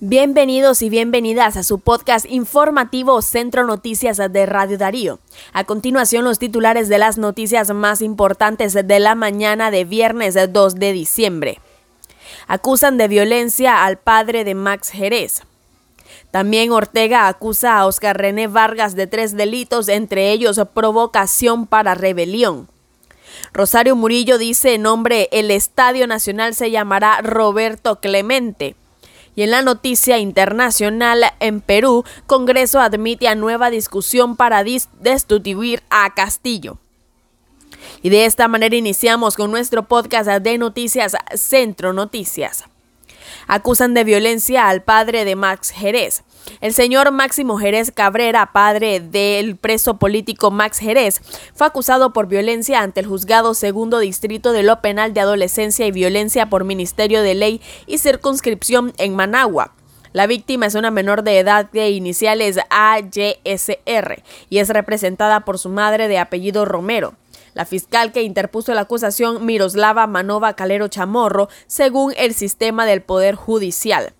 Bienvenidos y bienvenidas a su podcast informativo Centro Noticias de Radio Darío. A continuación, los titulares de las noticias más importantes de la mañana de viernes 2 de diciembre. Acusan de violencia al padre de Max Jerez. También Ortega acusa a Oscar René Vargas de tres delitos, entre ellos provocación para rebelión. Rosario Murillo dice en nombre el Estadio Nacional se llamará Roberto Clemente. Y en la noticia internacional, en Perú, Congreso admite a nueva discusión para destituir a Castillo. Y de esta manera iniciamos con nuestro podcast de noticias Centro Noticias. Acusan de violencia al padre de Max Jerez. El señor Máximo Jerez Cabrera, padre del preso político Max Jerez, fue acusado por violencia ante el juzgado segundo distrito de lo penal de adolescencia y violencia por Ministerio de Ley y Circunscripción en Managua. La víctima es una menor de edad de iniciales AYSR y es representada por su madre de apellido Romero. La fiscal que interpuso la acusación Miroslava Manova Calero Chamorro, según el sistema del Poder Judicial.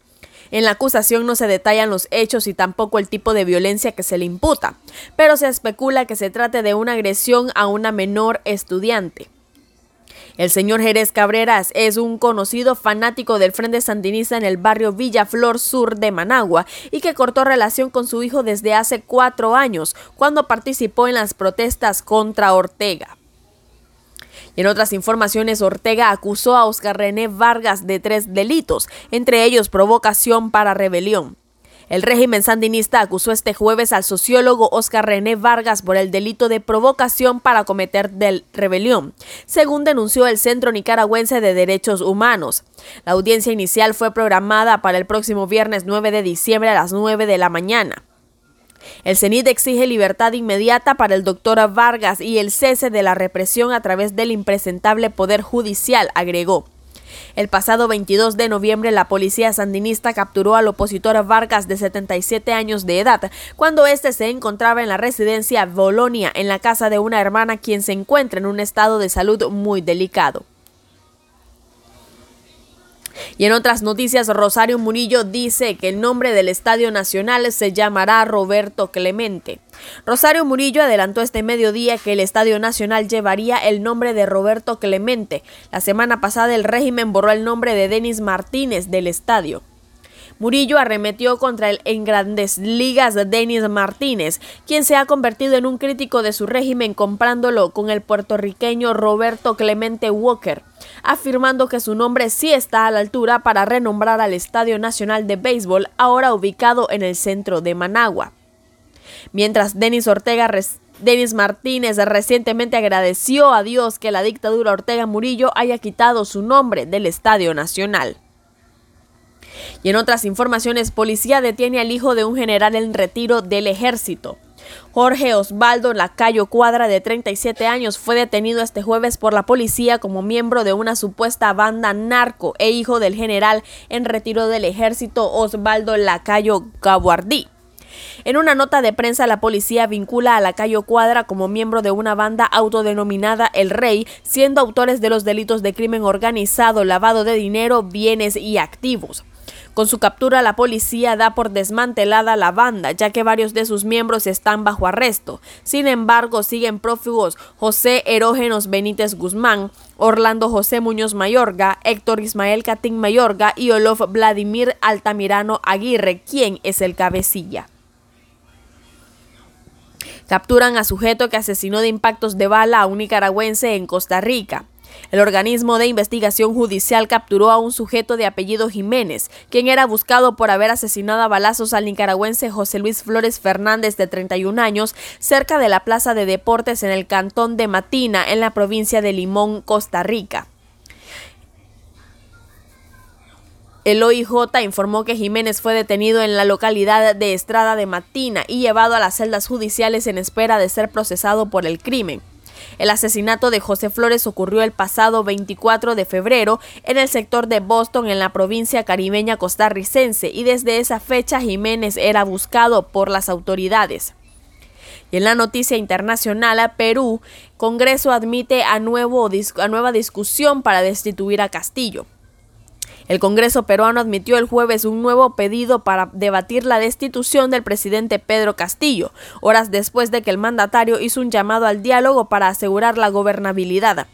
En la acusación no se detallan los hechos y tampoco el tipo de violencia que se le imputa, pero se especula que se trate de una agresión a una menor estudiante. El señor Jerez Cabreras es un conocido fanático del Frente Sandinista en el barrio Villaflor Sur de Managua y que cortó relación con su hijo desde hace cuatro años, cuando participó en las protestas contra Ortega. En otras informaciones, Ortega acusó a Oscar René Vargas de tres delitos, entre ellos provocación para rebelión. El régimen sandinista acusó este jueves al sociólogo Oscar René Vargas por el delito de provocación para cometer del rebelión, según denunció el Centro Nicaragüense de Derechos Humanos. La audiencia inicial fue programada para el próximo viernes 9 de diciembre a las 9 de la mañana. El CENID exige libertad inmediata para el doctor Vargas y el cese de la represión a través del impresentable Poder Judicial, agregó. El pasado 22 de noviembre, la policía sandinista capturó al opositor Vargas de 77 años de edad, cuando éste se encontraba en la residencia Bolonia, en la casa de una hermana quien se encuentra en un estado de salud muy delicado. Y en otras noticias, Rosario Murillo dice que el nombre del Estadio Nacional se llamará Roberto Clemente. Rosario Murillo adelantó este mediodía que el Estadio Nacional llevaría el nombre de Roberto Clemente. La semana pasada el régimen borró el nombre de Denis Martínez del estadio. Murillo arremetió contra el en grandes ligas de Denis Martínez, quien se ha convertido en un crítico de su régimen comprándolo con el puertorriqueño Roberto Clemente Walker, afirmando que su nombre sí está a la altura para renombrar al Estadio Nacional de Béisbol, ahora ubicado en el centro de Managua. Mientras Denis Ortega Denis Martínez recientemente agradeció a Dios que la dictadura Ortega Murillo haya quitado su nombre del Estadio Nacional. Y en otras informaciones, policía detiene al hijo de un general en retiro del ejército. Jorge Osvaldo Lacayo Cuadra, de 37 años, fue detenido este jueves por la policía como miembro de una supuesta banda narco e hijo del general en retiro del ejército Osvaldo Lacayo Gaguardí. En una nota de prensa, la policía vincula a Lacayo Cuadra como miembro de una banda autodenominada El Rey, siendo autores de los delitos de crimen organizado, lavado de dinero, bienes y activos. Con su captura, la policía da por desmantelada la banda, ya que varios de sus miembros están bajo arresto. Sin embargo, siguen prófugos José Erógenos Benítez Guzmán, Orlando José Muñoz Mayorga, Héctor Ismael Catín Mayorga y Olof Vladimir Altamirano Aguirre, quien es el cabecilla. Capturan a sujeto que asesinó de impactos de bala a un nicaragüense en Costa Rica. El organismo de investigación judicial capturó a un sujeto de apellido Jiménez, quien era buscado por haber asesinado a balazos al nicaragüense José Luis Flores Fernández de 31 años cerca de la Plaza de Deportes en el cantón de Matina, en la provincia de Limón, Costa Rica. El OIJ informó que Jiménez fue detenido en la localidad de Estrada de Matina y llevado a las celdas judiciales en espera de ser procesado por el crimen. El asesinato de José Flores ocurrió el pasado 24 de febrero en el sector de Boston en la provincia caribeña costarricense y desde esa fecha Jiménez era buscado por las autoridades. Y en la noticia internacional, Perú, Congreso admite a, nuevo, a nueva discusión para destituir a Castillo. El Congreso peruano admitió el jueves un nuevo pedido para debatir la destitución del presidente Pedro Castillo, horas después de que el mandatario hizo un llamado al diálogo para asegurar la gobernabilidad.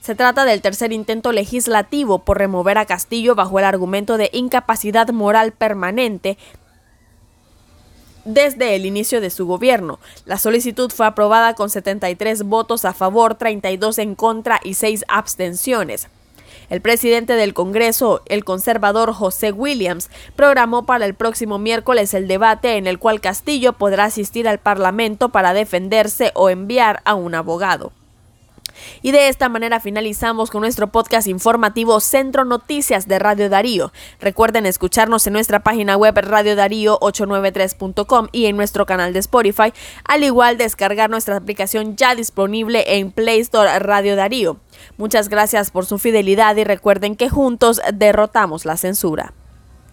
Se trata del tercer intento legislativo por remover a Castillo bajo el argumento de incapacidad moral permanente desde el inicio de su gobierno. La solicitud fue aprobada con 73 votos a favor, 32 en contra y 6 abstenciones. El presidente del Congreso, el conservador José Williams, programó para el próximo miércoles el debate en el cual Castillo podrá asistir al Parlamento para defenderse o enviar a un abogado. Y de esta manera finalizamos con nuestro podcast informativo Centro Noticias de Radio Darío. Recuerden escucharnos en nuestra página web radiodarío893.com y en nuestro canal de Spotify, al igual descargar nuestra aplicación ya disponible en Play Store Radio Darío. Muchas gracias por su fidelidad y recuerden que juntos derrotamos la censura.